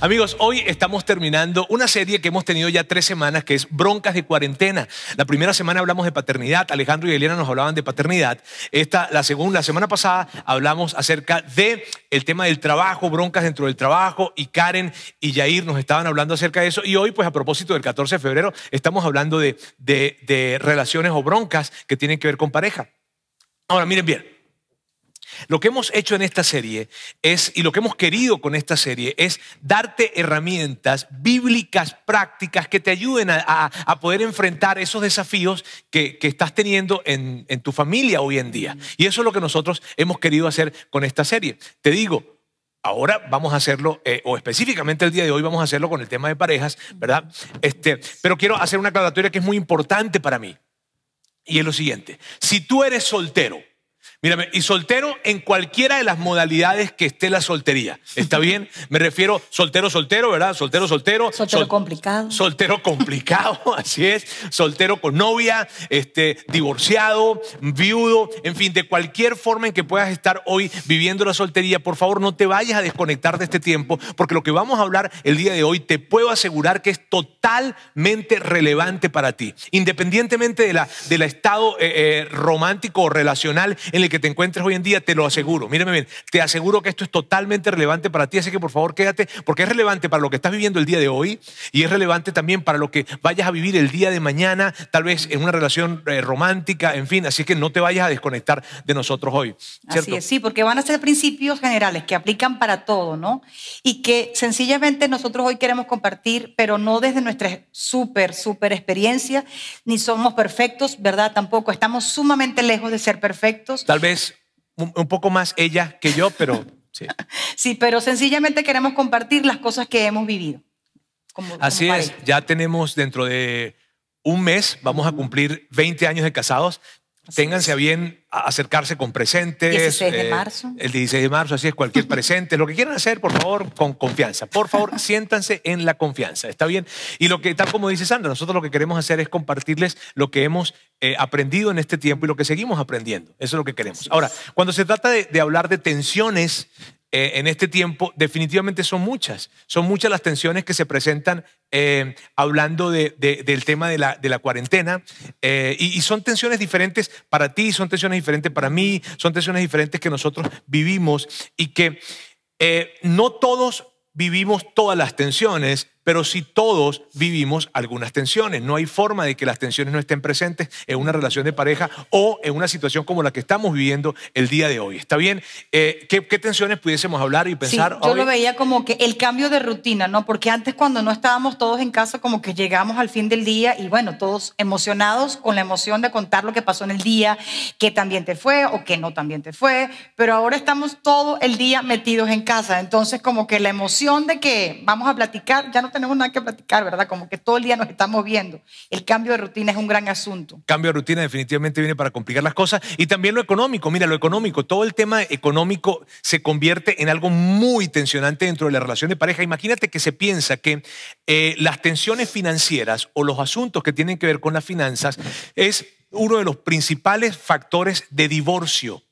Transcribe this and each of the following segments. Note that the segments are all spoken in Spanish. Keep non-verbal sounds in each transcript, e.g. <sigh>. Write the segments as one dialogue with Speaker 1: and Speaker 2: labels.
Speaker 1: Amigos, hoy estamos terminando una serie que hemos tenido ya tres semanas, que es Broncas de Cuarentena. La primera semana hablamos de paternidad, Alejandro y Elena nos hablaban de paternidad. Esta, la segunda, la semana pasada hablamos acerca de el tema del trabajo, broncas dentro del trabajo, y Karen y Yair nos estaban hablando acerca de eso. Y hoy, pues a propósito del 14 de febrero, estamos hablando de, de relaciones o broncas que tienen que ver con pareja. Ahora, miren bien. Lo que hemos hecho en esta serie es, y lo que hemos querido con esta serie es darte herramientas bíblicas prácticas que te ayuden a, poder enfrentar esos desafíos que, estás teniendo en, tu familia hoy en día. Y eso es lo que nosotros hemos querido hacer con esta serie. Te digo, Ahora vamos a hacerlo, eh, o específicamente el día de hoy vamos a hacerlo con el tema de parejas, ¿verdad? Este, pero quiero hacer una aclaratoria que es muy importante para mí. Y es lo siguiente, si tú eres soltero, Mírame, y soltero en cualquiera de las modalidades que esté la soltería. ¿Está <laughs> bien? Me refiero soltero, soltero, ¿verdad? Soltero, soltero.
Speaker 2: Soltero complicado.
Speaker 1: Soltero <laughs> complicado, así es. Soltero con novia, este, divorciado, viudo, en fin, de cualquier forma en que puedas estar hoy viviendo la soltería, por favor no te vayas a desconectar de este tiempo, porque lo que vamos a hablar el día de hoy te puedo asegurar que es totalmente relevante para ti, independientemente de la, del estado eh, eh, romántico o relacional en el que te encuentres hoy en día, te lo aseguro. Mírame bien, te aseguro que esto es totalmente relevante para ti, así que por favor quédate, porque es relevante para lo que estás viviendo el día de hoy y es relevante también para lo que vayas a vivir el día de mañana, tal vez en una relación eh, romántica, en fin, así que no te vayas a desconectar de nosotros hoy.
Speaker 2: Así es, sí, porque van a ser principios generales que aplican para todo, ¿no? Y que sencillamente nosotros hoy queremos compartir, pero no desde nuestra súper, súper experiencia, ni somos perfectos, ¿verdad? Tampoco estamos sumamente lejos de ser perfectos.
Speaker 1: Tal vez un, poco más ella que yo, pero <laughs> sí.
Speaker 2: sí, pero sencillamente queremos compartir las cosas que hemos vivido.
Speaker 1: Así es, ya tenemos dentro de un mes, vamos a cumplir 20 años de casados. Ténganse a bien acercarse con presentes.
Speaker 2: 16 de eh, marzo.
Speaker 1: el 16 de marzo, así es, cualquier <laughs> presente. Lo que quieran hacer, por favor, con confianza. Por favor, <laughs> siéntanse en la confianza. ¿Está bien? Y lo que, tal como dice Sandra, nosotros lo que queremos hacer es compartirles lo que hemos eh, aprendido en este tiempo y lo que seguimos aprendiendo. Eso es lo que queremos. Ahora, cuando se trata de hablar de tensiones eh, en este tiempo definitivamente son muchas. Son muchas las tensiones que se presentan eh, hablando del tema de la, de la cuarentena. Eh, y, son tensiones diferentes para ti, son tensiones diferentes para mí, son tensiones diferentes que nosotros vivimos y que no todos vivimos todas las tensiones, pero si todos vivimos algunas tensiones. No hay forma de que las tensiones no estén presentes en una relación de pareja o en una situación como la que estamos viviendo el día de hoy. ¿Está bien? Eh, ¿qué, tensiones pudiésemos hablar y pensar?
Speaker 2: yo lo veía como que el cambio de rutina, ¿no? Porque antes cuando no estábamos todos en casa, como que llegamos al fin del día y bueno, todos emocionados con la emoción de contar lo que pasó en el día, que también te fue o que no también te fue, pero ahora estamos todo el día metidos en casa. Entonces como que la emoción de que vamos a platicar ya no tenemos nada que platicar, ¿verdad? Como que todo el día nos estamos viendo. El cambio de rutina es un gran asunto.
Speaker 1: Cambio de rutina definitivamente viene para complicar las cosas. Y también lo económico. Mira, lo económico, todo el tema económico se convierte en algo muy tensionante dentro de la relación de pareja. Imagínate que se piensa que eh, las tensiones financieras o los asuntos que tienen que ver con las finanzas es uno de los principales factores de divorcio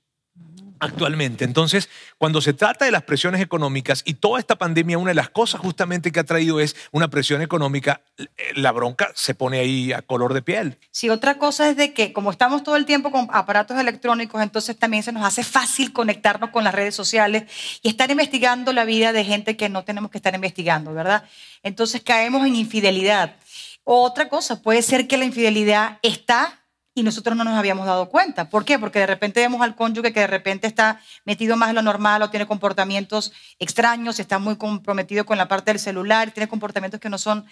Speaker 1: actualmente. Entonces, cuando se trata de las presiones económicas y toda esta pandemia, una de las cosas justamente que ha traído es una presión económica, eh, la bronca se pone ahí a color de piel.
Speaker 2: Sí, otra cosa es de que como estamos todo el tiempo con aparatos electrónicos, entonces también se nos hace fácil conectarnos con las redes sociales y estar investigando la vida de gente que no tenemos que estar investigando, ¿verdad? Entonces caemos en infidelidad. Otra cosa, puede ser que la infidelidad está y nosotros no nos habíamos dado cuenta. ¿Por qué? Porque de repente vemos al cónyuge que de repente está metido más en lo normal o tiene comportamientos extraños, está muy comprometido con la parte del celular, tiene comportamientos que no son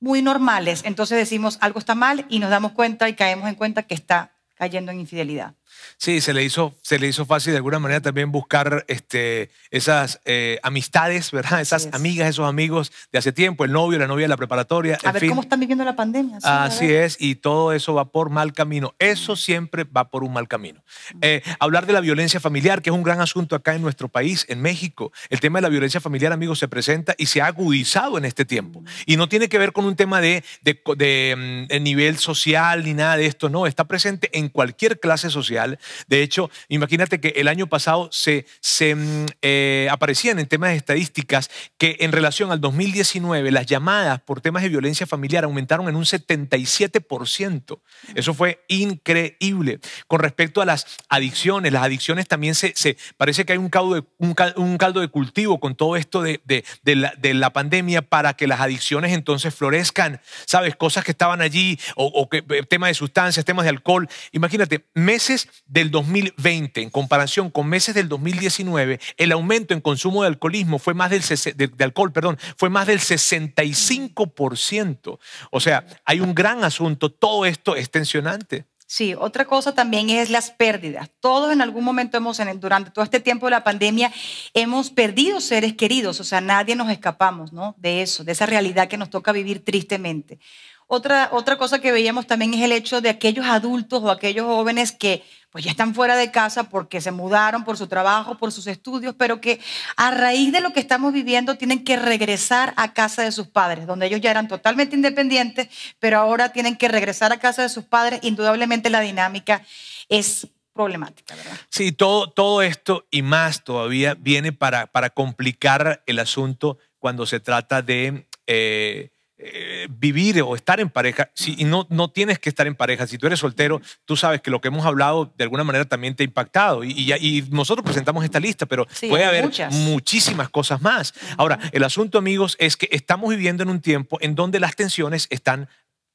Speaker 2: muy normales. Entonces decimos algo está mal y nos damos cuenta y caemos en cuenta que está cayendo en infidelidad.
Speaker 1: Sí, se le hizo, se le hizo fácil de alguna manera también buscar este, esas eh, amistades, ¿verdad? Esas amigas, esos amigos de hace tiempo, el novio, la novia de la preparatoria.
Speaker 2: A ver cómo están viviendo la pandemia.
Speaker 1: Así es, y todo eso va por mal camino. Eso siempre va por un mal camino. Eh, hablar de la violencia familiar, que es un gran asunto acá en nuestro país, en México. El tema de la violencia familiar, amigos, se presenta y se ha agudizado en este tiempo. Y no tiene que ver con un tema de, de, de, de mm, nivel social ni nada de esto, no, está presente en cualquier clase social de hecho, imagínate que el año pasado se, se mm, eh, aparecían en temas de estadísticas que en relación al 2019 las llamadas por temas de violencia familiar aumentaron en un 77%. Eso fue increíble. Con respecto a las adicciones, las adicciones también se, se parece que hay un caldo, de, un, caldo de cultivo con todo esto de, de, la, de, la, pandemia para que las adicciones entonces florezcan, ¿sabes? Cosas que estaban allí o, o que, eh, temas de sustancias, temas de alcohol. Imagínate, meses del 2020 en comparación con meses del 2019, el aumento en consumo de alcoholismo fue más del de, alcohol, perdón, fue más del 65%. O sea, hay un gran asunto, todo esto es tensionante.
Speaker 2: Sí, otra cosa también es las pérdidas. Todos en algún momento hemos, durante todo este tiempo de la pandemia, hemos perdido seres queridos, o sea, nadie nos escapamos, ¿no? De eso, de esa realidad que nos toca vivir tristemente. Otra, otra cosa que veíamos también es el hecho de aquellos adultos o aquellos jóvenes que pues ya están fuera de casa porque se mudaron por su trabajo, por sus estudios, pero que a raíz de lo que estamos viviendo tienen que regresar a casa de sus padres, donde ellos ya eran totalmente independientes, pero ahora tienen que regresar a casa de sus padres. Indudablemente la dinámica es problemática, ¿verdad?
Speaker 1: Sí, todo, todo esto y más todavía viene para, para complicar el asunto cuando se trata de... Eh, eh, vivir o estar en pareja, si, y no, no tienes que estar en pareja, si tú eres soltero, tú sabes que lo que hemos hablado de alguna manera también te ha impactado y, y, nosotros presentamos esta lista, pero puede haber muchísimas cosas más. Ahora, el asunto amigos es que estamos viviendo en un tiempo en donde las tensiones están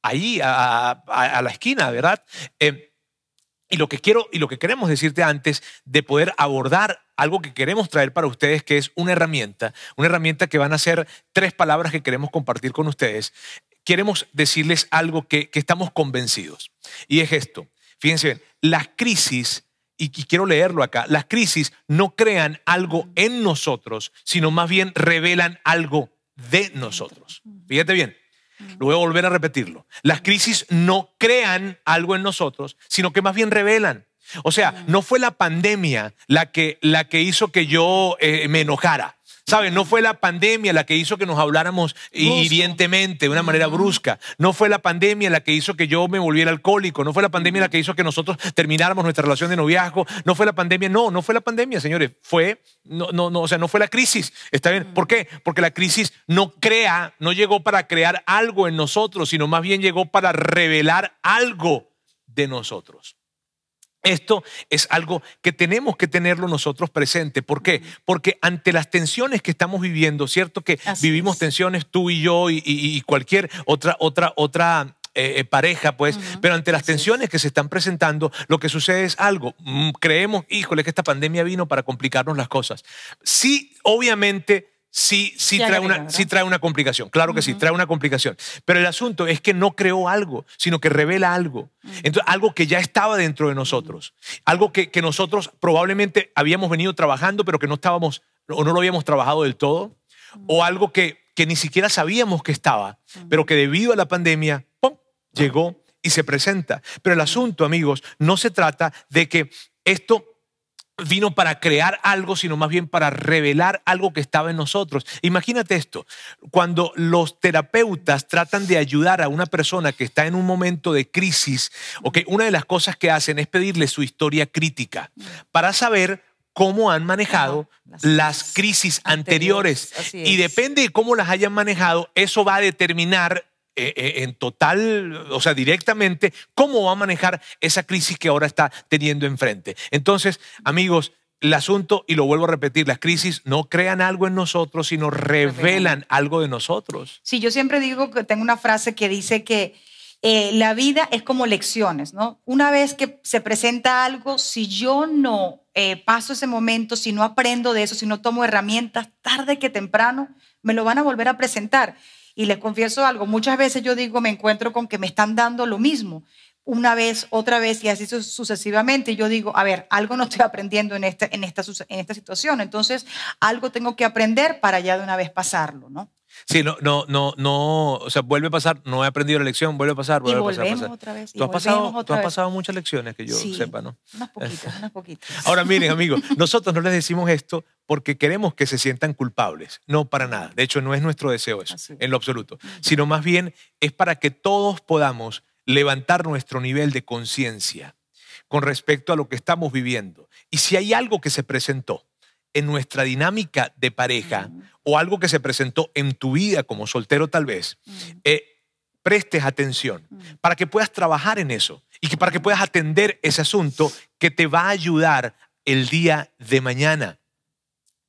Speaker 1: ahí a, a, la esquina, ¿verdad? Eh, y lo que quiero y lo que queremos decirte antes de poder abordar algo que queremos traer para ustedes, que es una herramienta, una herramienta que van a ser tres palabras que queremos compartir con ustedes. Queremos decirles algo que, estamos convencidos. Y es esto. Fíjense bien, las crisis, y, y quiero leerlo acá, las crisis no crean algo en nosotros, sino más bien revelan algo de nosotros. Fíjate bien, lo voy a volver a repetirlo. Las crisis no crean algo en nosotros, sino que más bien revelan. O sea, no fue la pandemia la que, la que hizo que yo eh, me enojara. ¿Sabes? No fue la pandemia la que hizo que nos habláramos hirientemente, de una manera brusca. No fue la pandemia la que hizo que yo me volviera alcohólico. No fue la pandemia la que hizo que nosotros termináramos nuestra relación de noviazgo. No fue la pandemia. No, no fue la pandemia, señores. Fue, no, no, no, o sea, no fue la crisis. ¿Está bien? ¿Por qué? Porque la crisis no crea, no llegó para crear algo en nosotros, sino más bien llegó para revelar algo de nosotros. Esto es algo que tenemos que tenerlo nosotros presente. ¿Por qué? Porque ante las tensiones que estamos viviendo, ¿cierto? Que vivimos tensiones tú y yo y, cualquier otra, otra, otra eh, eh, pareja, pues, pero ante las tensiones que se están presentando, lo que sucede es algo. Mm, creemos, híjole, que esta pandemia vino para complicarnos las cosas. Sí, obviamente sí, sí, trae una, sí trae una complicación. Claro que sí, trae una complicación. Pero el asunto es que no creó algo, sino que revela algo. Entonces, algo que ya estaba dentro de nosotros. Algo que, que nosotros probablemente habíamos venido trabajando, pero que no estábamos o no lo habíamos trabajado del todo. O algo que, que ni siquiera sabíamos que estaba, pero que debido a la pandemia, ¡pum! llegó y se presenta. Pero el asunto, amigos, no se trata de que esto vino para crear algo, sino más bien para revelar algo que estaba en nosotros. Imagínate esto, cuando los terapeutas tratan de ayudar a una persona que está en un momento de crisis, okay, una de las cosas que hacen es pedirle su historia crítica para saber cómo han manejado las crisis anteriores. Y depende de cómo las hayan manejado, eso va a determinar eh, eh, en total, o sea, directamente, cómo va a manejar esa crisis que ahora está teniendo enfrente. Entonces, amigos, el asunto, y lo vuelvo a repetir, las crisis no crean algo en nosotros, sino revelan algo de nosotros.
Speaker 2: Sí, yo siempre digo que tengo una frase que dice que eh, la vida es como lecciones, ¿no? Una vez que se presenta algo, si yo no paso ese momento, si no aprendo de eso, si no tomo herramientas, tarde que temprano, me lo van a volver a presentar. Y les confieso algo, muchas veces yo digo, me encuentro con que me están dando lo mismo, una vez, otra vez y así su- sucesivamente. Y Yo digo, a ver, algo no estoy aprendiendo en esta, en, esta, en esta situación, entonces algo tengo que aprender para ya de una vez pasarlo, ¿no?
Speaker 1: Sí, no, no, no, no, o sea, vuelve a pasar, no he aprendido la lección, vuelve a pasar,
Speaker 2: Y
Speaker 1: vuelve a pasar.
Speaker 2: volvemos
Speaker 1: pasar.
Speaker 2: otra vez, y
Speaker 1: Tú has pasado,
Speaker 2: volvemos
Speaker 1: tú
Speaker 2: otra
Speaker 1: has
Speaker 2: vez.
Speaker 1: pasado muchas lecciones que yo
Speaker 2: Sí,
Speaker 1: sepa, ¿no?
Speaker 2: Unas poquitas, unas poquitas. <laughs>
Speaker 1: Ahora miren, amigos, nosotros no les decimos esto porque queremos que se sientan culpables. No, para nada. De hecho, no es nuestro deseo eso,
Speaker 2: Así
Speaker 1: en lo absoluto. Sino más bien es para que todos podamos levantar nuestro nivel de conciencia con respecto a lo que estamos viviendo. Y si hay algo que se presentó en nuestra dinámica de pareja o algo que se presentó en tu vida como soltero tal vez, eh, prestes atención para que puedas trabajar en eso y que para que puedas atender ese asunto que te va a ayudar el día de mañana.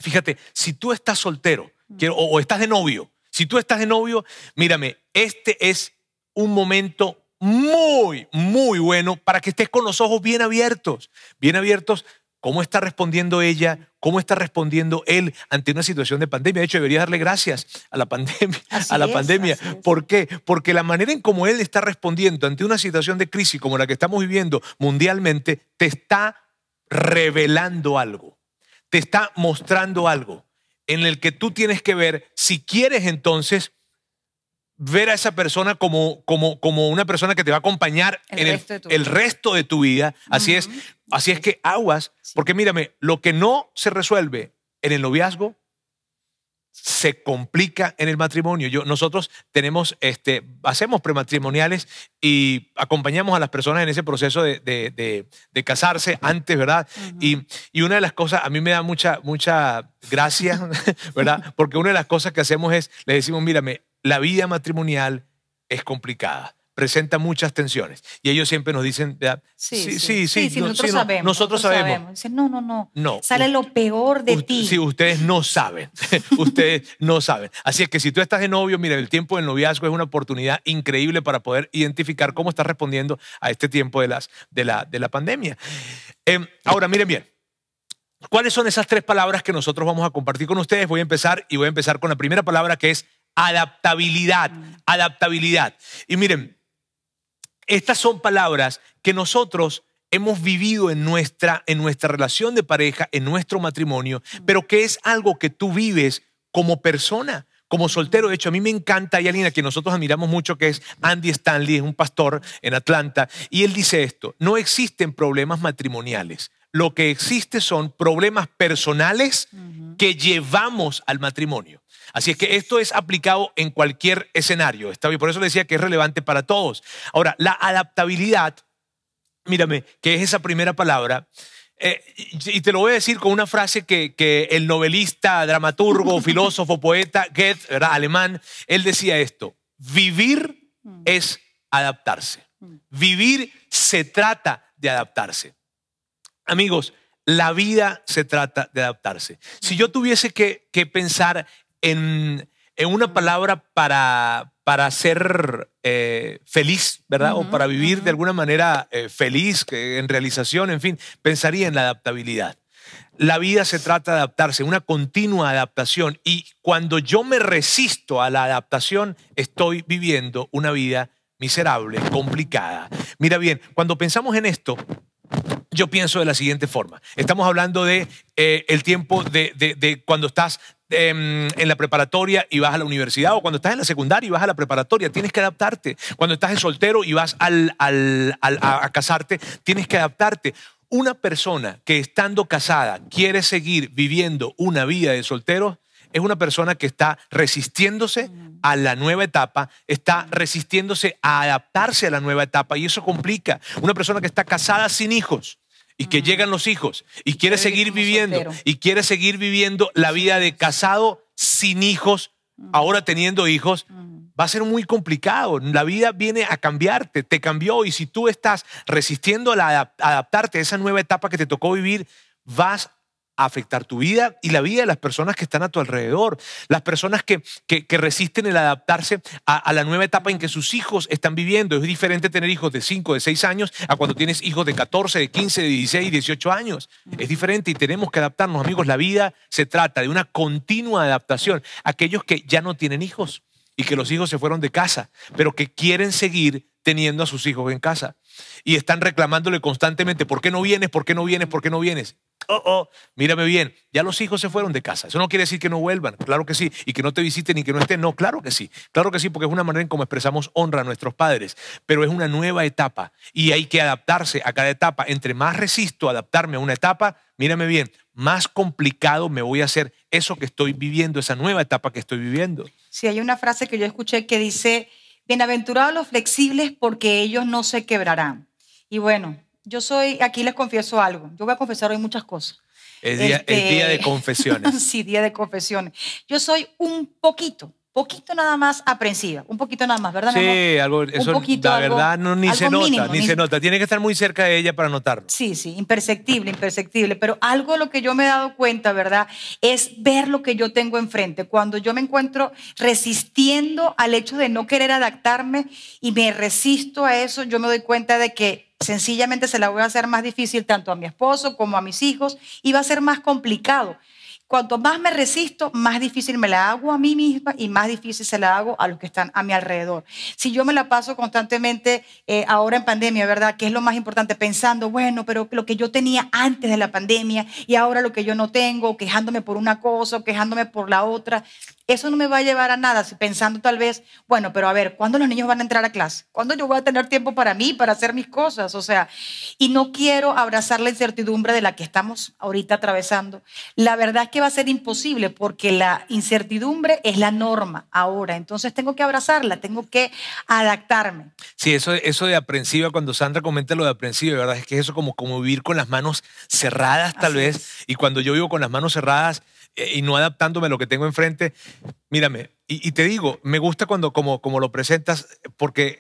Speaker 1: Fíjate, si tú estás soltero quiero- o, o estás de novio, si tú estás de novio, mírame, este es un momento muy, muy bueno para que estés con los ojos bien abiertos, bien abiertos. ¿Cómo está respondiendo ella? ¿Cómo está respondiendo él ante una situación de pandemia? De hecho, debería darle gracias a la pandemia. <laughs>
Speaker 2: Así
Speaker 1: a la
Speaker 2: es,
Speaker 1: pandemia. ¿Por qué? Porque la manera en cómo él está respondiendo ante una situación de crisis como la que estamos viviendo mundialmente te está revelando algo, te está mostrando algo en el que tú tienes que ver si quieres entonces ver a esa persona como, como, como una persona que te va a acompañar
Speaker 2: El
Speaker 1: en el,
Speaker 2: resto de tu
Speaker 1: el
Speaker 2: vida.
Speaker 1: resto de tu vida. Así es, así es que aguas, porque mírame, lo que no se resuelve en el noviazgo se complica en el matrimonio. Yo, nosotros tenemos, este, hacemos prematrimoniales y acompañamos a las personas en ese proceso de, de- de- de casarse antes, ¿verdad? y, y una de las cosas, a mí me da mucha, mucha gracia, <laughs> ¿verdad? Porque una de las cosas que hacemos es, le decimos, mírame, la vida matrimonial es complicada. Presenta muchas tensiones. Y ellos siempre nos dicen, ¿verdad?
Speaker 2: Sí, sí, sí,
Speaker 1: no,
Speaker 2: nosotros
Speaker 1: sí, no,
Speaker 2: sabemos.
Speaker 1: Nosotros sabemos.
Speaker 2: Dicen, no, no, no.
Speaker 1: No.
Speaker 2: Sale lo peor de ti.
Speaker 1: Sí, ustedes no saben. <laughs> ustedes no saben. Así es que si tú estás de novio, mira, el tiempo del noviazgo es una oportunidad increíble para poder identificar cómo estás respondiendo a este tiempo de, las, de, la, de la pandemia. Em, ahora, miren bien. ¿Cuáles son esas tres palabras que nosotros vamos a compartir con ustedes? Voy a empezar y voy a empezar con la primera palabra que es adaptabilidad. Adaptabilidad. Y miren, estas son palabras que nosotros hemos vivido en nuestra, en nuestra relación de pareja, en nuestro matrimonio, pero que es algo que tú vives como persona. Como soltero, de hecho, a mí me encanta, hay alguien a quien nosotros admiramos mucho, que es Andy Stanley, es un pastor en Atlanta, y él dice esto, no existen problemas matrimoniales, lo que existe son problemas personales que llevamos al matrimonio. Así es que esto es aplicado en cualquier escenario. Está bien, por eso le decía que es relevante para todos. Ahora, la adaptabilidad, mírame, que es esa primera palabra, eh, y te lo voy a decir con una frase que, que el novelista, dramaturgo, <laughs> filósofo, poeta Goethe, ¿verdad? alemán, él decía esto, vivir es adaptarse. Vivir se trata de adaptarse. Amigos, la vida se trata de adaptarse. Si yo tuviese que, que pensar en, en una palabra para, para ser eh, feliz, ¿verdad? o para vivir de alguna manera eh, feliz, que en realización, en fin, pensaría en la adaptabilidad. La vida se trata de adaptarse, una continua adaptación. Y cuando yo me resisto a la adaptación, estoy viviendo una vida miserable, complicada. Mira bien, cuando pensamos en esto, yo pienso de la siguiente forma. Estamos hablando de eh, el tiempo de, de- de cuando estás em, en la preparatoria y vas a la universidad o cuando estás en la secundaria y vas a la preparatoria, tienes que adaptarte. Cuando estás en soltero y vas a, a casarte, tienes que adaptarte. Una persona que estando casada quiere seguir viviendo una vida de soltero es una persona que está resistiéndose a la nueva etapa, está resistiéndose a adaptarse a la nueva etapa y eso complica. Una persona que está casada sin hijos y que llegan los hijos y quiere seguir viviendo y quiere seguir viviendo la vida de casado sin hijos, ahora teniendo hijos, va a ser muy complicado. La vida viene a cambiarte, te cambió y si tú estás resistiendo a la adaptarte a esa nueva etapa que te tocó vivir, vas a afectar tu vida y la vida de las personas que están a tu alrededor, las personas que, que, resisten el adaptarse a, a la nueva etapa en que sus hijos están viviendo. Es diferente tener hijos de 5, de 6 años a cuando tienes hijos de 14, de 15, de 16, 18 años. Es diferente y tenemos que adaptarnos, amigos. La vida se trata de una continua adaptación. Aquellos que ya no tienen hijos y que los hijos se fueron de casa, pero que quieren seguir teniendo a sus hijos en casa. y están reclamándole constantemente, ¿por qué no vienes? ¿Por qué no vienes? ¿Por qué no vienes? Oh, oh, mírame bien, ya los hijos se fueron de casa. Eso no quiere decir que no vuelvan, claro que sí, y que no te visiten y que no estén, no, claro que sí, claro que sí, porque es una manera en cómo expresamos honra a nuestros padres, pero es una nueva etapa y hay que adaptarse a cada etapa. Entre más resisto adaptarme a una etapa, mírame bien, más complicado me voy a hacer eso que estoy viviendo, esa nueva etapa que estoy viviendo.
Speaker 2: Sí, hay una frase que yo escuché que dice, bienaventurados los flexibles porque ellos no se quebrarán. Y bueno, yo soy, aquí les confieso algo, yo voy a confesar hoy muchas cosas.
Speaker 1: Es día, es día de
Speaker 2: Este,
Speaker 1: confesiones. <laughs>
Speaker 2: sí, día de confesiones. Yo soy un poquito, poquito nada más aprensiva, un poquito nada más, ¿verdad? mi amor?
Speaker 1: Sí, algo, eso
Speaker 2: poquito,
Speaker 1: la
Speaker 2: algo-
Speaker 1: verdad no, ni se nota,
Speaker 2: mínimo,
Speaker 1: ni
Speaker 2: ni-
Speaker 1: se nota. Tiene que estar muy cerca de ella para notarlo.
Speaker 2: Sí, sí, imperceptible, imperceptible. Pero algo de lo que yo me he dado cuenta, ¿verdad? Es ver lo que yo tengo enfrente. Cuando yo me encuentro resistiendo al hecho de no querer adaptarme y me resisto a eso, yo me doy cuenta de que sencillamente se la voy a hacer más difícil tanto a mi esposo como a mis hijos y va a ser más complicado. Cuanto más me resisto, más difícil me la hago a mí misma y más difícil se la hago a los que están a mi alrededor. Si yo me la paso constantemente eh, ahora en pandemia, ¿verdad? Que es lo más importante, pensando, bueno, pero lo que yo tenía antes de la pandemia y ahora lo que yo no tengo, quejándome por una cosa quejándome por la otra, eso no me va a llevar a nada. Pensando tal vez, bueno, pero a ver, ¿cuándo los niños van a entrar a clase? ¿Cuándo yo voy a tener tiempo para mí, para hacer mis cosas? O sea, y no quiero abrazar la incertidumbre de la que estamos ahorita atravesando. La verdad es que va a ser imposible porque la incertidumbre es la norma ahora. Entonces tengo que abrazarla, tengo que adaptarme.
Speaker 1: Sí, eso, eso de aprensiva, cuando Sandra comenta lo de aprensiva, ¿verdad? Es que eso como, como vivir con las manos cerradas tal
Speaker 2: Así
Speaker 1: vez. Y cuando yo vivo con las manos cerradas y no adaptándome a lo que tengo enfrente, mírame, y, y te digo, me gusta cuando como, como lo presentas, porque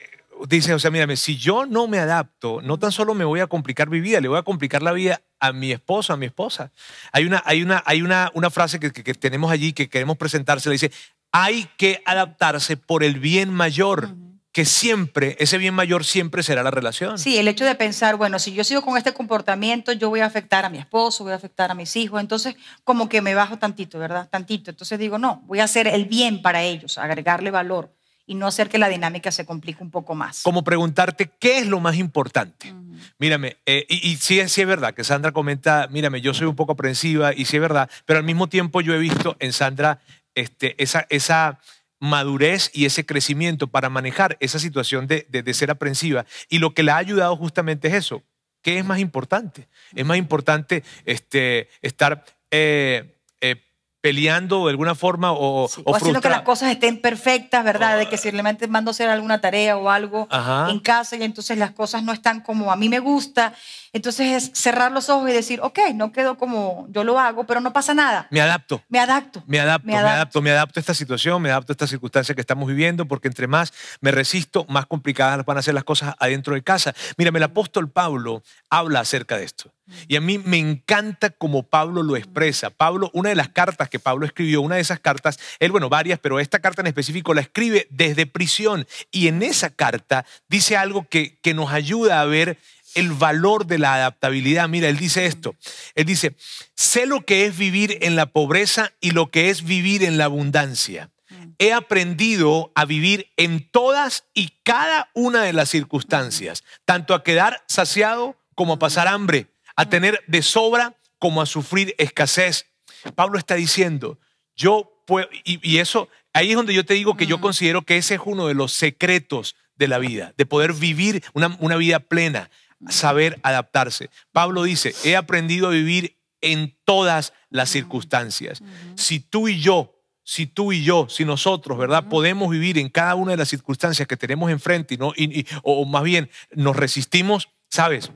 Speaker 1: dices, o sea, mírame, si yo no me adapto, no tan solo me voy a complicar mi vida, le voy a complicar la vida a mi esposo, a mi esposa. Hay una, hay una, hay una, una frase que, que- que tenemos allí que queremos presentarse, le dice, hay que adaptarse por el bien mayor, que siempre, ese bien mayor siempre será la relación.
Speaker 2: Sí, el hecho de pensar, bueno, si yo sigo con este comportamiento, yo voy a afectar a mi esposo, voy a afectar a mis hijos, entonces como que me bajo tantito, ¿verdad? Tantito. Entonces digo, no, voy a hacer el bien para ellos, agregarle valor y no hacer que la dinámica se complique un poco más.
Speaker 1: Como preguntarte qué es lo más importante. Mírame, eh, y, y sí, es- sí es verdad que Sandra comenta, mírame, yo soy un poco aprensiva y sí es verdad, pero al mismo tiempo yo he visto en Sandra este, esa, esa madurez y ese crecimiento para manejar esa situación de, de- de ser aprensiva. Y lo que le ha ayudado justamente es eso. ¿Qué es más importante? Es más importante este, estar eh, eh, peleando de alguna forma o,
Speaker 2: Sí,
Speaker 1: o
Speaker 2: o haciendo que las cosas estén perfectas, ¿verdad? De que si realmente mando a hacer alguna tarea o algo
Speaker 1: Ajá.
Speaker 2: en casa y entonces las cosas no están como a mí me gusta, entonces es cerrar los ojos y decir, ok, no quedó como yo lo hago, pero no pasa nada,
Speaker 1: Me adapto.
Speaker 2: me adapto.
Speaker 1: Me adapto,
Speaker 2: Me
Speaker 1: me
Speaker 2: adapto.
Speaker 1: me adapto a esta situación, me adapto a esta circunstancia que estamos viviendo, porque entre más me resisto, más complicadas van a ser las cosas adentro de casa. Mírame, el apóstol Pablo habla acerca de esto. Y a mí me encanta cómo Pablo lo expresa. Pablo, una de las cartas que Pablo escribió, una de esas cartas, él, bueno, varias, pero esta carta en específico la escribe desde prisión. Y en esa carta dice algo que, que nos ayuda a ver el valor de la adaptabilidad. Mira, él dice esto. Él dice, sé lo que es vivir en la pobreza y lo que es vivir en la abundancia. He aprendido a vivir en todas y cada una de las circunstancias, tanto a quedar saciado como a pasar hambre, a tener de sobra como a sufrir escasez. Pablo está diciendo, yo puedo, y, y eso, ahí es donde yo te digo que yo considero que ese es uno de los secretos de la vida, de poder vivir una, una vida plena, saber adaptarse. Pablo dice, he aprendido a vivir en todas las circunstancias. Si tú y yo, si tú y yo, si nosotros, ¿verdad? Podemos vivir en cada una de las circunstancias que tenemos enfrente y no, y- y- o, o más bien nos resistimos, ¿sabes?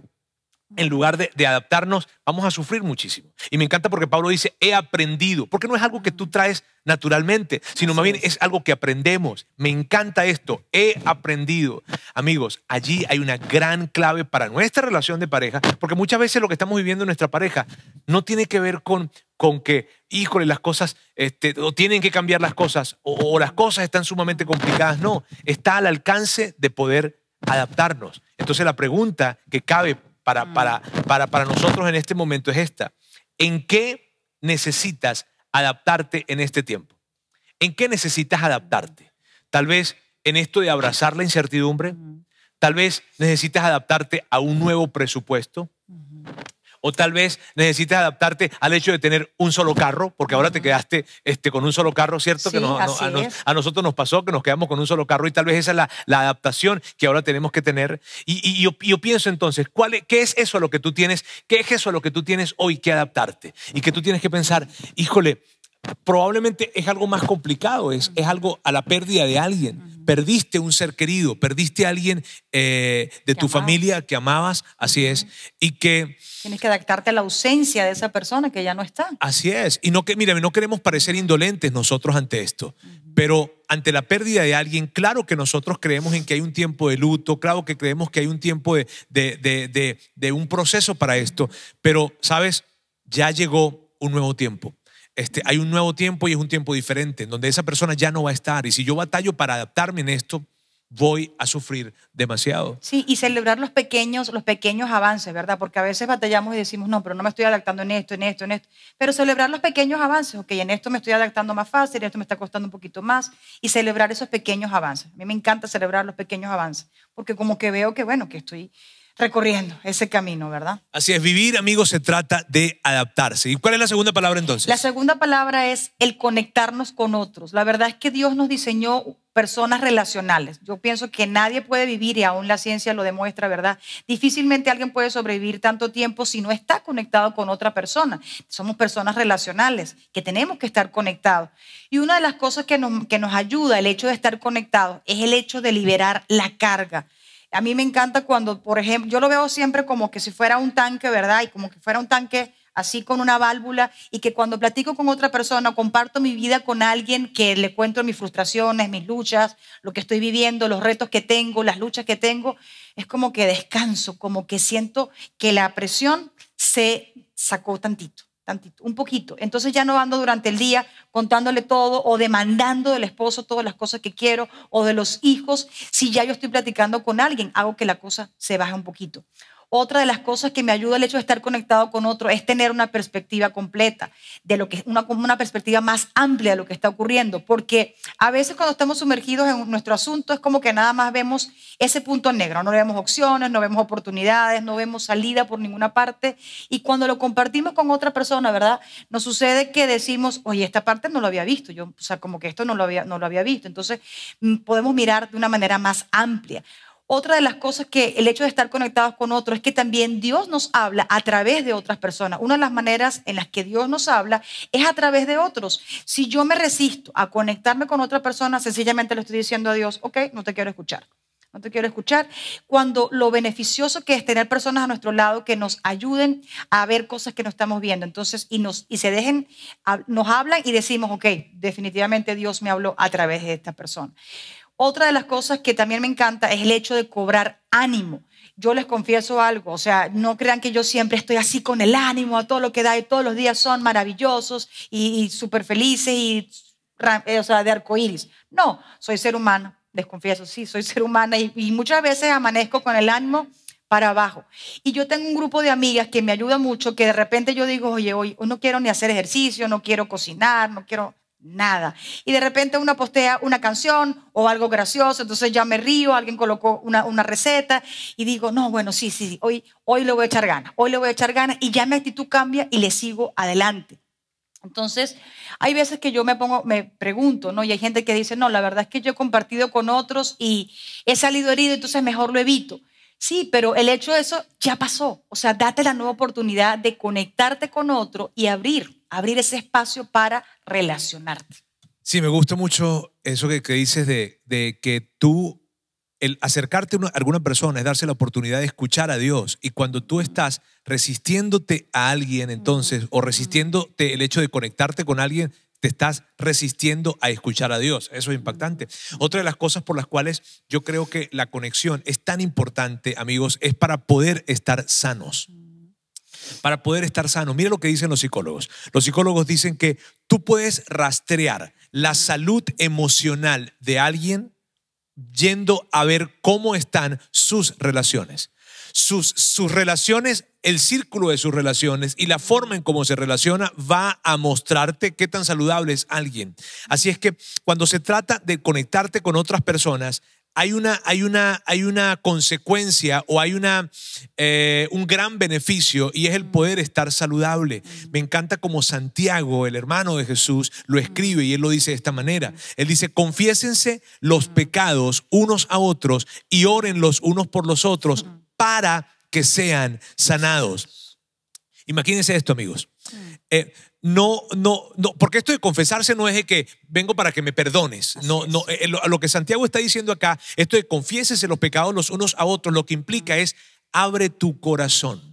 Speaker 1: En lugar de, de adaptarnos, vamos a sufrir muchísimo. Y me encanta porque Pablo dice, he aprendido, porque no es algo que tú traes naturalmente, sino más bien es algo que aprendemos. Me encanta esto, he aprendido. Amigos, allí hay una gran clave para nuestra relación de pareja, porque muchas veces lo que estamos viviendo en nuestra pareja no tiene que ver con, con que, híjole, las cosas, este, o tienen que cambiar las cosas, o, o las cosas están sumamente complicadas. No, está al alcance de poder adaptarnos. Entonces la pregunta que cabe para, para, para, para nosotros en este momento es esta. ¿En qué necesitas adaptarte en este tiempo? ¿En qué necesitas adaptarte? Tal vez en esto de abrazar la incertidumbre, Tal vez necesitas adaptarte a un nuevo presupuesto. O tal vez necesites adaptarte al hecho de tener un solo carro, porque ahora te quedaste este, con un solo carro, ¿cierto?
Speaker 2: Sí,
Speaker 1: que no- a, nos-
Speaker 2: es.
Speaker 1: a nosotros nos pasó que nos quedamos con un solo carro y tal vez esa es la, la adaptación que ahora tenemos que tener. Y, y yo, yo pienso entonces, ¿cuál es- ¿qué es eso a lo que tú tienes? ¿Qué es eso a lo que tú tienes hoy que adaptarte? Y que tú tienes que pensar, híjole, probablemente es algo más complicado, es, es algo a la pérdida de alguien. Perdiste un ser querido, perdiste a alguien eh, de
Speaker 2: Que
Speaker 1: tu
Speaker 2: amabas.
Speaker 1: familia que amabas, así es, y que
Speaker 2: Tienes que adaptarte a la ausencia de esa persona que ya no está.
Speaker 1: así es. Y no que, mira, no queremos parecer indolentes nosotros ante esto, pero ante la pérdida de alguien, claro que nosotros creemos en que hay un tiempo de luto, claro que creemos que hay un tiempo de, de- de- de un proceso para esto, pero, ¿sabes? Ya llegó un nuevo tiempo. Este, hay un nuevo tiempo y es un tiempo diferente, en donde esa persona ya no va a estar. Y si yo batallo para adaptarme en esto, voy a sufrir demasiado.
Speaker 2: Sí, y celebrar los pequeños, los pequeños avances, ¿verdad? Porque a veces batallamos y decimos, no, pero no me estoy adaptando en esto, en esto, en esto. Pero celebrar los pequeños avances, ok, en esto me estoy adaptando más fácil, en esto me está costando un poquito más, y celebrar esos pequeños avances. A mí me encanta celebrar los pequeños avances, porque como que veo que, bueno, que estoy recorriendo ese camino, ¿verdad?
Speaker 1: Así es, vivir, amigos, se trata de adaptarse. ¿Y cuál es la segunda palabra entonces?
Speaker 2: La segunda palabra es el conectarnos con otros. La verdad es que Dios nos diseñó personas relacionales. Yo pienso que nadie puede vivir, y aún la ciencia lo demuestra, ¿verdad? Difícilmente alguien puede sobrevivir tanto tiempo si no está conectado con otra persona. Somos personas relacionales, que tenemos que estar conectados. Y una de las cosas que nos, que nos ayuda el hecho de estar conectados es el hecho de liberar la carga. A mí me encanta cuando, por ejemplo, yo lo veo siempre como que si fuera un tanque, ¿verdad? Y como que fuera un tanque así con una válvula y que cuando platico con otra persona, comparto mi vida con alguien que le cuento mis frustraciones, mis luchas, lo que estoy viviendo, los retos que tengo, las luchas que tengo, es como que descanso, como que siento que la presión se sacó tantito. Un poquito. Entonces ya no ando durante el día contándole todo o demandando del esposo todas las cosas que quiero o de los hijos. Si ya yo estoy platicando con alguien, hago que la cosa se baje un poquito. Otra de las cosas que me ayuda el hecho de estar conectado con otro es tener una perspectiva completa, de lo que una, una perspectiva más amplia de lo que está ocurriendo, porque a veces cuando estamos sumergidos en nuestro asunto es como que nada más vemos ese punto negro, no vemos opciones, no vemos oportunidades, no vemos salida por ninguna parte, y cuando lo compartimos con otra persona, ¿verdad? Nos sucede que decimos, oye, esta parte no lo había visto, yo, o sea, como que esto no lo había, no lo había visto, entonces mm, podemos mirar de una manera más amplia. Otra de las cosas que el hecho de estar conectados con otros es que también Dios nos habla a través de otras personas. Una de las maneras en las que Dios nos habla es a través de otros. Si yo me resisto a conectarme con otra persona, sencillamente le estoy diciendo a Dios, ok, no te quiero escuchar. No te quiero escuchar. Cuando lo beneficioso que es tener personas a nuestro lado que nos ayuden a ver cosas que no estamos viendo. Entonces, y, nos, y se dejen, nos hablan y decimos, ok, definitivamente Dios me habló a través de esta persona. Otra de las cosas que también me encanta es el hecho de cobrar ánimo. Yo les confieso algo, o sea, no crean que yo siempre estoy así con el ánimo a todo lo que da y todos los días son maravillosos y, y súper felices y, o sea, de arcoíris. No, soy ser humano, les confieso, sí, soy ser humana y, y muchas veces amanezco con el ánimo para abajo. Y yo tengo un grupo de amigas que me ayuda mucho, que de repente yo digo, oye, hoy no quiero ni hacer ejercicio, no quiero cocinar, no quiero nada. Y de repente una postea una canción o algo gracioso, entonces ya me río, alguien colocó una, una receta y digo, no, bueno, sí, sí, sí, hoy, hoy le voy a echar ganas, hoy le voy a echar ganas y ya mi actitud cambia y le sigo adelante. Entonces, hay veces que yo me pongo, me pregunto, ¿no? Y hay gente que dice, no, la verdad es que yo he compartido con otros y he salido herido, entonces mejor lo evito. Sí, pero el hecho de eso ya pasó. O sea, date la nueva oportunidad de conectarte con otro y abrir, abrir ese espacio para relacionarte.
Speaker 1: Sí, me gusta mucho eso que, que dices de, de, que tú, el acercarte a alguna persona es darse la oportunidad de escuchar a Dios. Y cuando tú estás resistiéndote a alguien, entonces, o resistiéndote el hecho de conectarte con alguien, te estás resistiendo a escuchar a Dios. Eso es impactante. Otra de las cosas por las cuales yo creo que la conexión es tan importante, amigos, es para poder estar sanos. Para poder estar sanos. Mira lo que dicen los psicólogos. Los psicólogos dicen que tú puedes rastrear la salud emocional de alguien yendo a ver cómo están sus relaciones. Sus, sus relaciones el círculo de sus relaciones y la forma en cómo se relaciona va a mostrarte qué tan saludable es alguien. Así es que cuando se trata de conectarte con otras personas, hay una, hay una, hay una consecuencia o hay una, eh, un gran beneficio y es el poder estar saludable. Me encanta como Santiago, el hermano de Jesús, lo escribe y él lo dice de esta manera. Él dice, confiésense los pecados unos a otros y oren los unos por los otros para que sean sanados. Imagínense esto, amigos. Eh, no, no, no, porque esto de confesarse no es de que vengo para que me perdones. no, no, eh, lo, lo, que Santiago está diciendo acá, esto de confiésese los pecados los unos a otros, lo que implica es abre tu corazón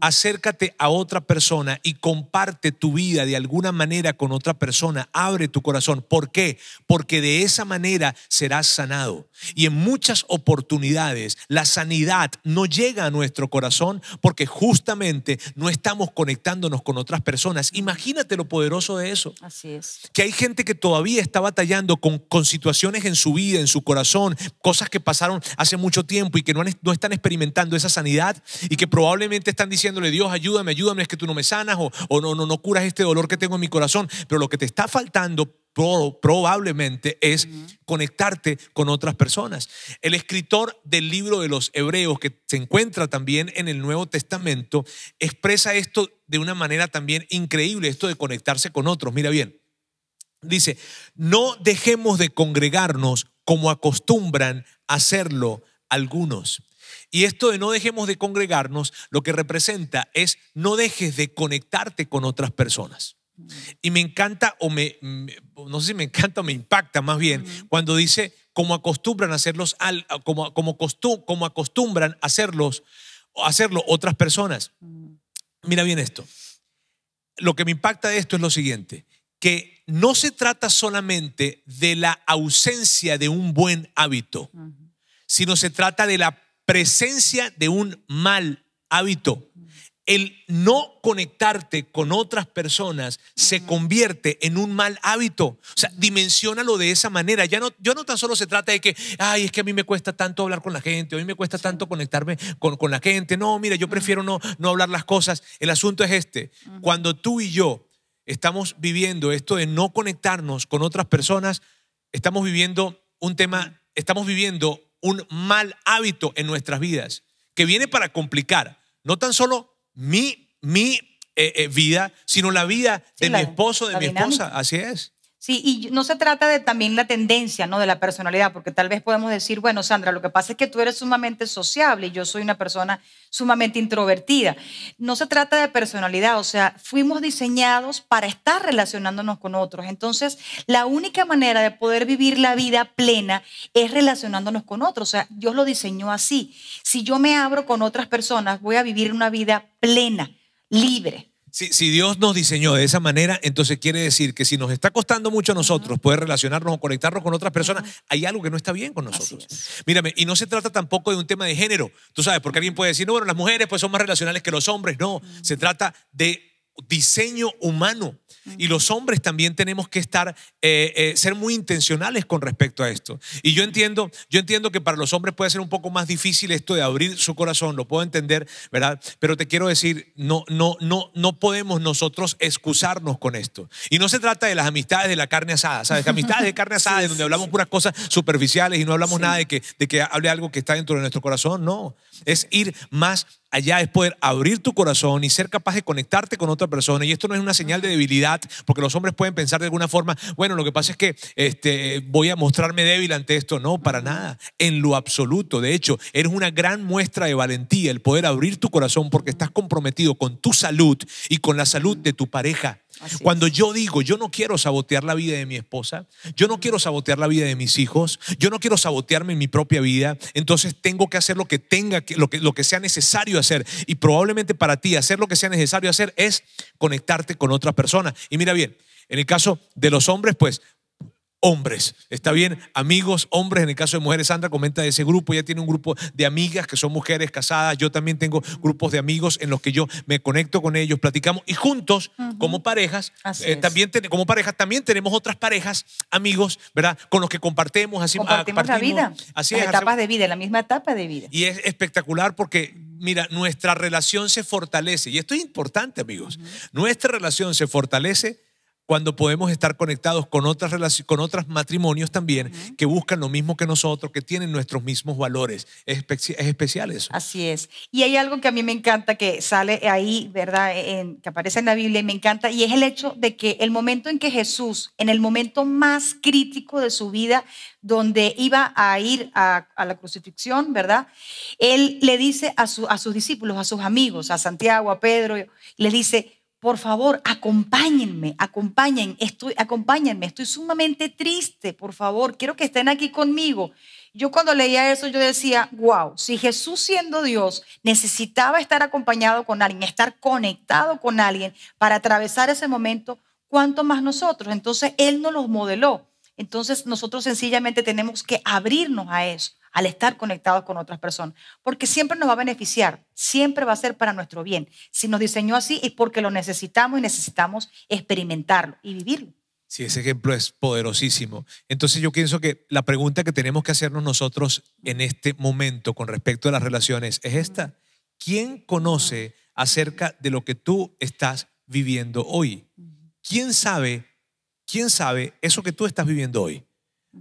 Speaker 1: acércate a otra persona y comparte tu vida de alguna manera con otra persona. Abre tu corazón. ¿Por qué? Porque de esa manera serás sanado. Y en muchas oportunidades la sanidad no llega a nuestro corazón porque justamente no estamos conectándonos con otras personas. Imagínate lo poderoso de eso.
Speaker 2: Así es.
Speaker 1: Que hay gente que todavía está batallando con, con situaciones en su vida, en su corazón, cosas que pasaron hace mucho tiempo y que no, no están experimentando esa sanidad y que probablemente están diciéndole, Dios, ayúdame, ayúdame, es que tú no me sanas o, o no, no, no curas este dolor que tengo en mi corazón. Pero lo que te está faltando probablemente es conectarte con otras personas. El escritor del libro de los Hebreos, que se encuentra también en el Nuevo Testamento, expresa esto de una manera también increíble, esto de conectarse con otros. Mira bien, dice, no dejemos de congregarnos como acostumbran hacerlo algunos y esto de no dejemos de congregarnos, lo que representa es no dejes de conectarte con otras personas. Y me encanta, o me, no sé si me encanta o me impacta más bien, cuando dice como acostumbran a hacerlos, como, como, como acostumbran hacerlos, hacerlo otras personas. Mira bien esto. Lo que me impacta de esto es lo siguiente, que no se trata solamente de la ausencia de un buen hábito, sino se trata de la presencia de un mal hábito. El no conectarte con otras personas se convierte en un mal hábito. O sea, dimensionalo de esa manera. Ya no, yo no tan solo se trata de que, ay, es que a mí me cuesta tanto hablar con la gente, a mí me cuesta tanto conectarme con, con la gente. No, mira, yo prefiero no, no hablar las cosas. El asunto es este. Cuando tú y yo estamos viviendo esto de no conectarnos con otras personas, estamos viviendo un tema, estamos viviendo un mal hábito en nuestras vidas que viene para complicar no tan solo mi, mi eh, eh, vida, sino la vida de mi esposo, de mi esposa. Así es.
Speaker 2: Sí, y no se trata de también la tendencia, ¿no? De la personalidad, porque tal vez podemos decir, bueno, Sandra, lo que pasa es que tú eres sumamente sociable y yo soy una persona sumamente introvertida. No se trata de personalidad, o sea, fuimos diseñados para estar relacionándonos con otros. Entonces, la única manera de poder vivir la vida plena es relacionándonos con otros. O sea, Dios lo diseñó así. Si yo me abro con otras personas, voy a vivir una vida plena, libre.
Speaker 1: Si, Dios nos diseñó de esa manera, entonces quiere decir que si nos está costando mucho a nosotros poder relacionarnos o conectarnos con otras personas, hay algo que no está bien con nosotros. Mírame, y no se trata tampoco de un tema de género. Tú sabes, porque alguien puede decir, no, bueno, las mujeres pues son más relacionales que los hombres. No, se trata de diseño humano. Y los hombres también tenemos que estar, eh, eh, ser muy intencionales con respecto a esto. Y yo entiendo, yo entiendo que para los hombres puede ser un poco más difícil esto de abrir su corazón, lo puedo entender, ¿verdad? Pero te quiero decir, no, no, no, no podemos nosotros excusarnos con esto. Y no se trata de las amistades de la carne asada, ¿sabes? amistades de carne <laughs> asada, donde hablamos puras cosas superficiales y no hablamos nada de que, de que hable algo que está dentro de nuestro corazón, no. Es ir más allá es poder abrir tu corazón y ser capaz de conectarte con otra persona. Y esto no es una señal de debilidad, porque los hombres pueden pensar de alguna forma, bueno, lo que pasa es que este, voy a mostrarme débil ante esto. No, para nada, en lo absoluto. De hecho, eres una gran muestra de valentía el poder abrir tu corazón porque estás comprometido con tu salud y con la salud de tu pareja. Cuando yo digo, yo no quiero sabotear la vida de mi esposa, yo no quiero sabotear la vida de mis hijos, yo no quiero sabotearme en mi propia vida, entonces tengo que hacer lo que tenga, lo que, lo que sea necesario hacer. Y probablemente para ti hacer lo que sea necesario hacer es conectarte con otra persona. Y mira bien, en el caso de los hombres, pues hombres. ¿Está bien? Amigos, hombres. En el caso de mujeres, Sandra comenta de ese grupo. Ella tiene un grupo de amigas que son mujeres casadas. Yo también tengo grupos de amigos en los que yo me conecto con ellos, platicamos y juntos, como parejas, eh, también como parejas, también tenemos otras parejas, amigos, ¿verdad? Con los que compartimos así.
Speaker 2: Compartimos la vida. Así Las etapas de vida, la misma etapa de vida.
Speaker 1: Y es espectacular porque, mira, nuestra relación se fortalece. Y esto es importante, amigos. Nuestra relación se fortalece cuando podemos estar conectados con otras, con otros matrimonios también que buscan lo mismo que nosotros, que tienen nuestros mismos valores. Es, especi- es especial eso.
Speaker 2: Así es. Y hay algo que a mí me encanta que sale ahí, ¿verdad? En- que aparece en la Biblia y me encanta, y es el hecho de que el momento en que Jesús, en el momento más crítico de su vida, donde iba a ir a, a la crucifixión, ¿verdad? Él le dice a, su- a sus discípulos, a sus amigos, a Santiago, a Pedro, le dice, por favor, acompáñenme, acompañen, estoy, acompáñenme, estoy sumamente triste, por favor, quiero que estén aquí conmigo. Yo cuando leía eso, yo decía, wow, si Jesús siendo Dios necesitaba estar acompañado con alguien, estar conectado con alguien para atravesar ese momento, ¿cuánto más nosotros? Entonces, Él nos los modeló. Entonces, nosotros sencillamente tenemos que abrirnos a eso, al estar conectados con otras personas, porque siempre nos va a beneficiar, siempre va a ser para nuestro bien. Si nos diseñó así es porque lo necesitamos y necesitamos experimentarlo y vivirlo.
Speaker 1: Sí, ese ejemplo es poderosísimo. Entonces yo pienso que la pregunta que tenemos que hacernos nosotros en este momento con respecto a las relaciones es esta. ¿Quién conoce acerca de lo que tú estás viviendo hoy? ¿Quién sabe, quién sabe eso que tú estás viviendo hoy?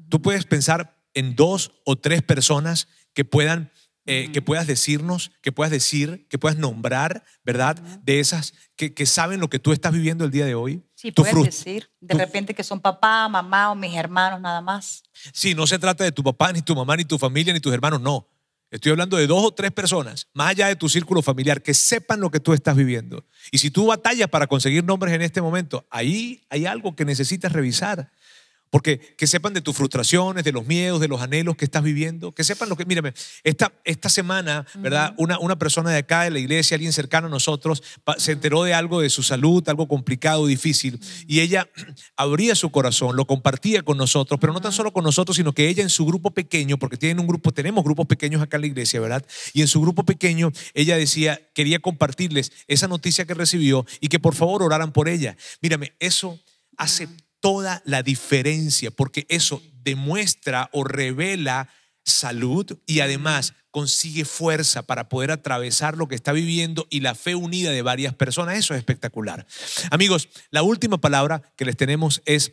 Speaker 1: Tú puedes pensar en dos o tres personas que puedan, eh, que puedas decirnos, que puedas decir, que puedas nombrar, ¿verdad? De esas que, que saben lo que tú estás viviendo el día de hoy.
Speaker 2: Sí,
Speaker 1: Tu
Speaker 2: puedes decir de
Speaker 1: tu-
Speaker 2: repente que son papá, mamá o mis hermanos nada más.
Speaker 1: Sí, no se trata de tu papá, ni tu mamá, ni tu familia, ni tus hermanos, no. Estoy hablando de dos o tres personas, más allá de tu círculo familiar, que sepan lo que tú estás viviendo. Y si tú batallas para conseguir nombres en este momento, ahí hay algo que necesitas revisar. Porque que sepan de tus frustraciones, de los miedos, de los anhelos que estás viviendo. Que sepan lo que, mírame, esta, esta semana, ¿verdad? Una, una persona de acá de la iglesia, alguien cercano a nosotros, se enteró de algo de su salud, algo complicado, difícil. Y ella abría su corazón, lo compartía con nosotros, pero no tan solo con nosotros, sino que ella en su grupo pequeño, porque tienen un grupo, tenemos grupos pequeños acá en la iglesia, ¿verdad? Y en su grupo pequeño, ella decía, quería compartirles esa noticia que recibió y que por favor oraran por ella. Mírame, eso hace toda la diferencia, porque eso demuestra o revela salud y además consigue fuerza para poder atravesar lo que está viviendo y la fe unida de varias personas. Eso es espectacular. Amigos, la última palabra que les tenemos es,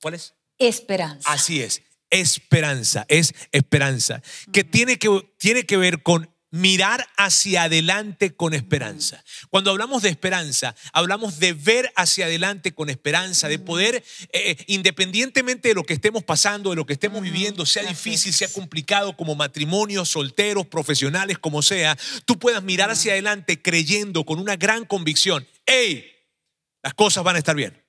Speaker 1: ¿cuál es?
Speaker 2: Esperanza.
Speaker 1: Así es, esperanza, es esperanza, que tiene que, tiene que ver con mirar hacia adelante con esperanza. Cuando hablamos de esperanza, hablamos de ver hacia adelante con esperanza, de poder, eh, independientemente de lo que estemos pasando, de lo que estemos viviendo, sea difícil, sea complicado, como matrimonios, solteros, profesionales, como sea, tú puedas mirar hacia adelante creyendo con una gran convicción, hey, las cosas van a estar bien.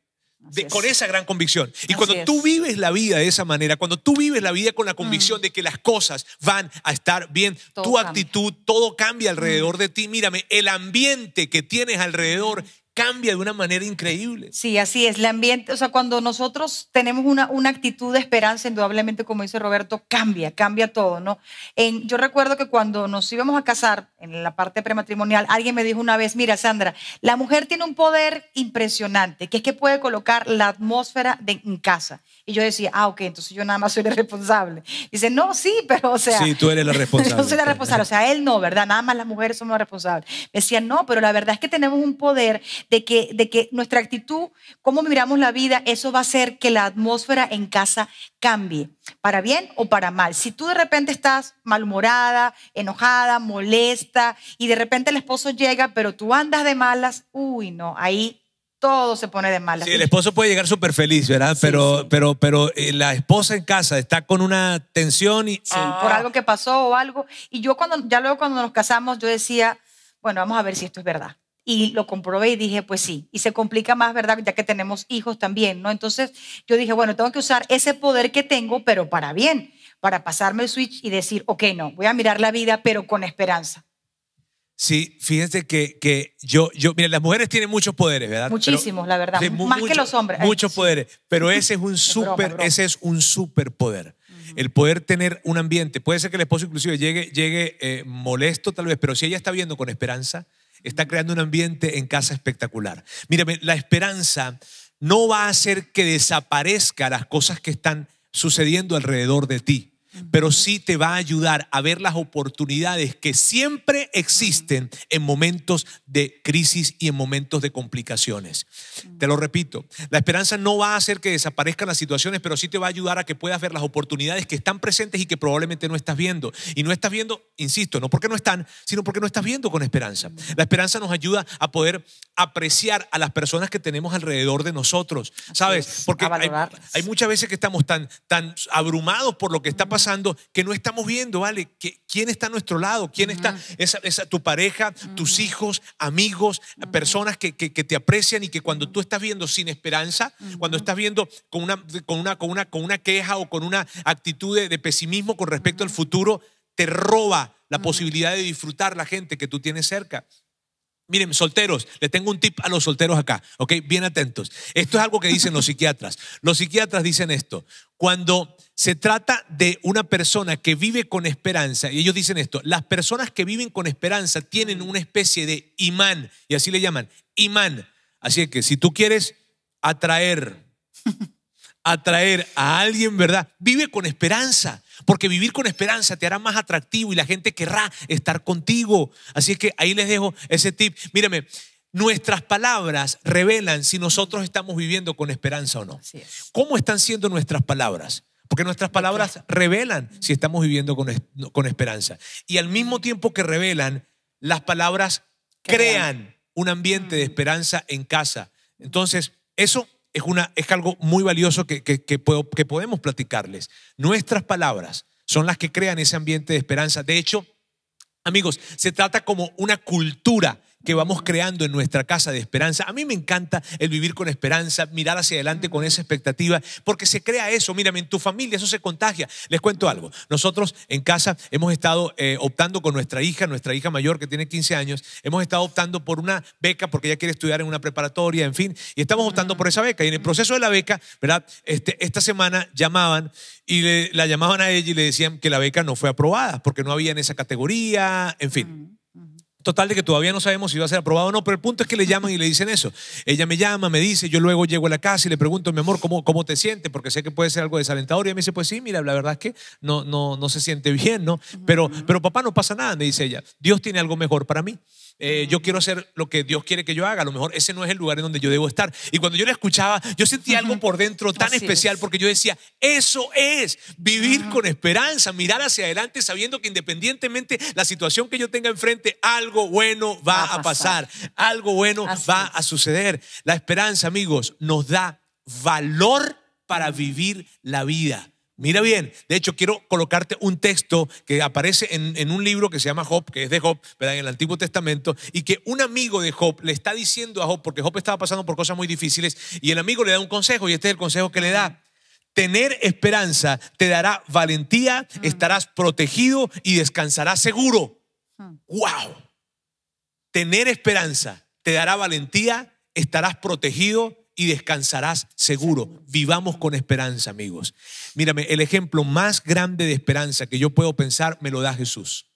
Speaker 1: De-
Speaker 2: es.
Speaker 1: con esa gran convicción. Y
Speaker 2: Así
Speaker 1: cuando
Speaker 2: es.
Speaker 1: tú vives la vida de esa manera, cuando tú vives la vida con la convicción de que las cosas van a estar bien,
Speaker 2: Todo
Speaker 1: tu
Speaker 2: cambia.
Speaker 1: actitud, todo cambia alrededor de ti. Mírame, el ambiente que tienes alrededor cambia de una manera increíble.
Speaker 2: Sí, así es. El ambiente, o sea, cuando nosotros tenemos una, una actitud de esperanza, indudablemente, como dice Roberto, cambia, cambia todo, ¿no? En, yo recuerdo que cuando nos íbamos a casar, en la parte prematrimonial, alguien me dijo una vez, mira, Sandra, la mujer tiene un poder impresionante, que es que puede colocar la atmósfera de, en casa. Y yo decía, ah, ok, entonces yo nada más soy la responsable. Dice, no, sí, pero o sea...
Speaker 1: Sí, tú eres la <laughs> responsable.
Speaker 2: Yo soy la responsable, o sea, él no, ¿verdad? Nada más las mujeres somos las responsables. Me decían, no, pero la verdad es que tenemos un poder de que, de que nuestra actitud, cómo miramos la vida, eso va a hacer que la atmósfera en casa cambie, para bien o para mal. Si tú de repente estás malhumorada, enojada, molesta, y de repente el esposo llega, pero tú andas de malas, uy, no, ahí todo se pone de malas.
Speaker 1: Sí, el esposo puede llegar súper feliz, ¿verdad?
Speaker 2: Sí,
Speaker 1: pero,
Speaker 2: sí.
Speaker 1: pero, pero eh, la esposa en casa está con una tensión y...
Speaker 2: Sí, por algo que pasó o algo. Y yo cuando, ya luego cuando nos casamos, yo decía, bueno, vamos a ver si esto es verdad. Y lo comprobé y dije, pues sí. Y se complica más, ¿verdad? Ya que tenemos hijos también, ¿no? Entonces yo dije, bueno, tengo que usar ese poder que tengo, pero para bien, para pasarme el switch y decir, ok, no, voy a mirar la vida, pero con esperanza.
Speaker 1: Sí, fíjense que, que yo, yo, mira, las mujeres tienen muchos poderes, ¿verdad? Pero-
Speaker 2: Muchísimos, la verdad.
Speaker 1: Sí, mu-
Speaker 2: más que los hombres.
Speaker 1: Muchos poderes, pero <laughs> ese es un
Speaker 2: broma.
Speaker 1: ese es un superpoder. El poder tener un ambiente. Puede ser que el esposo inclusive llegue, llegue eh, molesto tal vez, pero si ella está viendo con esperanza, está creando un ambiente en casa espectacular. Mírame, la esperanza no va a hacer que desaparezca las cosas que están sucediendo alrededor de ti. Pero sí te va a ayudar a ver las oportunidades que siempre existen en momentos de crisis y en momentos de complicaciones. Te lo repito, la esperanza no va a hacer que desaparezcan las situaciones, pero sí te va a ayudar a que puedas ver las oportunidades que están presentes y que probablemente no estás viendo. Y no estás viendo, insisto, no porque no están, sino porque no estás viendo con esperanza. La esperanza nos ayuda a poder apreciar a las personas que tenemos alrededor de nosotros, ¿sabes? Porque hay, hay, muchas veces que estamos tan, tan abrumados por lo que está pasando que no estamos viendo, ¿vale? ¿Quién está a nuestro lado? ¿Quién está? Esa, esa, tu pareja, tus hijos, amigos, personas que, que, te aprecian y que cuando tú estás viendo sin esperanza, cuando estás viendo con una, con, una, con, una, con una queja o con una actitud de, de pesimismo con respecto al futuro, te roba la posibilidad de disfrutar la gente que tú tienes cerca. Miren, solteros, le tengo un tip a los solteros acá, ¿ok? Bien atentos. Esto es algo que dicen los psiquiatras. Los psiquiatras dicen esto. Cuando se trata de una persona que vive con esperanza, y ellos dicen esto, las personas que viven con esperanza tienen una especie de imán, y así le llaman, imán. Así que si tú quieres atraer, <laughs> atraer a alguien, ¿verdad? Vive con esperanza. Porque vivir con esperanza te hará más atractivo y la gente querrá estar contigo. Así es que ahí les dejo ese tip. Mírame, nuestras palabras revelan si nosotros estamos viviendo con esperanza o no. ¿Cómo están siendo nuestras palabras? Porque nuestras palabras revelan si estamos viviendo con, con esperanza. Y al mismo tiempo que revelan, las palabras crean un ambiente de mm. esperanza en casa. Entonces, eso es, una, es algo muy valioso que, que, que, que podemos platicarles. Nuestras palabras son las que crean ese ambiente de esperanza. De hecho, amigos, se trata como una cultura que vamos creando en nuestra casa de esperanza. A mí me encanta el vivir con esperanza, mirar hacia adelante con esa expectativa, porque se crea eso. Mírame, en tu familia eso se contagia. Les cuento algo. Nosotros en casa hemos estado eh, optando con nuestra hija, nuestra hija mayor que tiene 15 años, hemos estado optando por una beca porque ella quiere estudiar en una preparatoria, en fin, y estamos optando por esa beca. Y en el proceso de la beca, ¿verdad? Este, esta semana llamaban y la llamaban a ella y le decían que la beca no fue aprobada porque no había en esa categoría, en fin. Total de que todavía no sabemos si va a ser aprobado o no, pero el punto es que le llaman y le dicen eso. Ella me llama, me dice, yo luego llego a la casa y le pregunto, mi amor, ¿cómo, cómo te sientes? Porque sé que puede ser algo desalentador. Y ella me dice, pues sí, mira, la verdad es que no, no, no se siente bien, ¿no? Pero, pero papá, no pasa nada, me dice ella. Dios tiene algo mejor para mí. Eh, yo quiero hacer lo que Dios quiere que yo haga. A lo mejor ese no es el lugar en donde yo debo estar. Y cuando yo la escuchaba, yo sentía algo por dentro tan especial porque yo decía, eso es vivir con esperanza, mirar hacia adelante sabiendo que independientemente la situación que yo tenga enfrente, algo bueno va, a pasar, algo bueno va a suceder. La esperanza, amigos, nos da valor para vivir la vida. Mira bien, de hecho quiero colocarte un texto que aparece en, un libro que se llama Job, que es de Job, ¿verdad? en el Antiguo Testamento, y que un amigo de Job le está diciendo a Job, porque Job estaba pasando por cosas muy difíciles, y el amigo le da un consejo, y este es el consejo que le da. Tener esperanza te dará valentía, mm. estarás protegido y descansarás seguro. ¡Wow! Mm. Tener esperanza te dará valentía, estarás protegido y descansarás seguro. Vivamos con esperanza, amigos. Mírame, el ejemplo más grande de esperanza que yo puedo pensar me lo da Jesús.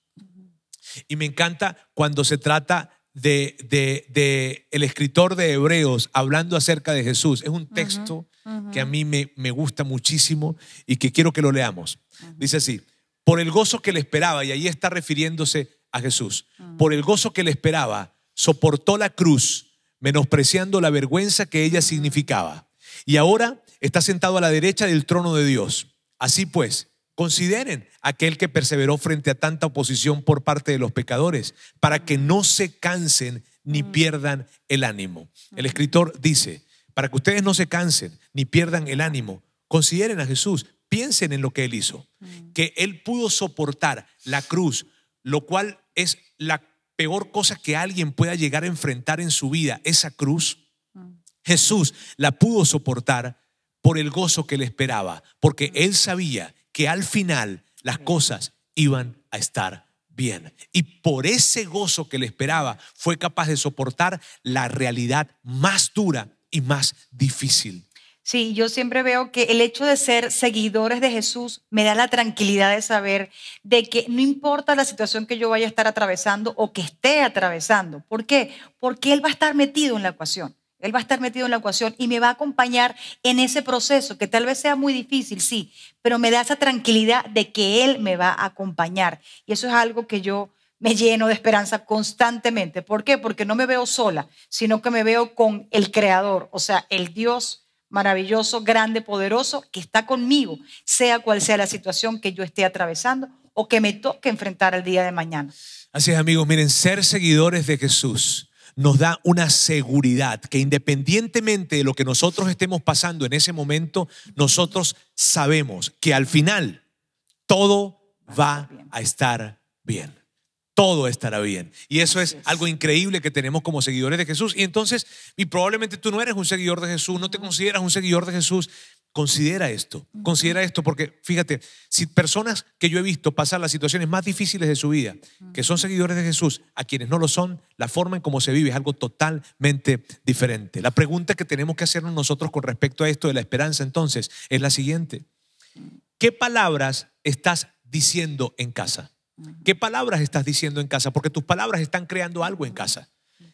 Speaker 1: Y me encanta cuando se trata de, de, el escritor de Hebreos hablando acerca de Jesús. Es un texto que a mí me, me, gusta muchísimo y que quiero que lo leamos. Dice así, por el gozo que le esperaba, y ahí está refiriéndose a Jesús, por el gozo que le esperaba, soportó la cruz menospreciando la vergüenza que ella significaba. Y ahora está sentado a la derecha del trono de Dios. Así pues, consideren aquel que perseveró frente a tanta oposición por parte de los pecadores, para que no se cansen ni mm. pierdan el ánimo. El escritor dice, para que ustedes no se cansen ni pierdan el ánimo, consideren a Jesús, piensen en lo que él hizo, mm. que él pudo soportar la cruz, lo cual es la peor cosa que alguien pueda llegar a enfrentar en su vida, esa cruz, Jesús la pudo soportar por el gozo que le esperaba, porque él sabía que al final las cosas iban a estar bien. Y por ese gozo que le esperaba, fue capaz de soportar la realidad más dura y más difícil.
Speaker 2: Sí, yo siempre veo que el hecho de ser seguidores de Jesús me da la tranquilidad de saber de que no importa la situación que yo vaya a estar atravesando o que esté atravesando. ¿Por qué? Porque Él va a estar metido en la ecuación. Él va a estar metido en la ecuación y me va a acompañar en ese proceso, que tal vez sea muy difícil, sí, pero me da esa tranquilidad de que Él me va a acompañar. Y eso es algo que yo me lleno de esperanza constantemente. ¿Por qué? Porque no me veo sola, sino que me veo con el Creador, o sea, el Dios maravilloso, grande, poderoso, que está conmigo, sea cual sea la situación que yo esté atravesando o que me toque enfrentar el día de mañana.
Speaker 1: Así es, amigos, miren, ser seguidores de Jesús nos da una seguridad que independientemente de lo que nosotros estemos pasando en ese momento, nosotros sabemos que al final todo va a estar bien. Todo estará bien. Y eso es algo increíble que tenemos como seguidores de Jesús. Y entonces, y probablemente tú no eres un seguidor de Jesús, no te consideras un seguidor de Jesús, Considera esto, considera esto, porque fíjate, si personas que yo he visto pasar las situaciones más difíciles de su vida, que son seguidores de Jesús, a quienes no lo son, la forma en cómo se vive es algo totalmente diferente. La pregunta que tenemos que hacernos nosotros con respecto a esto de la esperanza entonces es la siguiente. ¿Qué palabras estás diciendo en casa? ¿Qué palabras estás diciendo en casa? Porque tus palabras están creando algo en casa.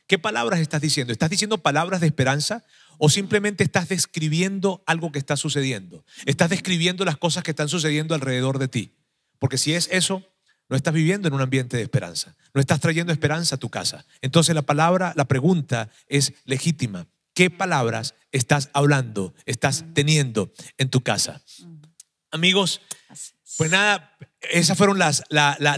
Speaker 1: ¿Qué palabras estás diciendo? ¿Estás diciendo palabras de esperanza o simplemente estás describiendo algo que está sucediendo? ¿Estás describiendo las cosas que están sucediendo alrededor de ti? Porque si es eso, no estás viviendo en un ambiente de esperanza. No estás trayendo esperanza a tu casa. Entonces la palabra, la pregunta es legítima. ¿Qué palabras estás hablando, estás teniendo en tu casa? Amigos, pues nada, esas fueron las,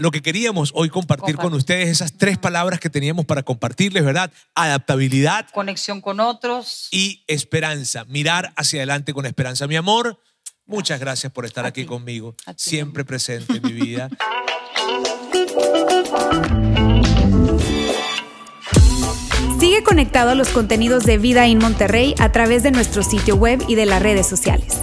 Speaker 1: lo que queríamos hoy compartir con ustedes, esas tres palabras que teníamos para compartirles, ¿verdad? Adaptabilidad.
Speaker 2: Conexión con otros.
Speaker 1: Y esperanza, mirar hacia adelante con esperanza. Mi amor, muchas gracias por estar aquí conmigo, siempre presente en mi vida. <laughs>
Speaker 3: Sigue conectado a los contenidos de Vida en Monterrey a través de nuestro sitio web y de las redes sociales.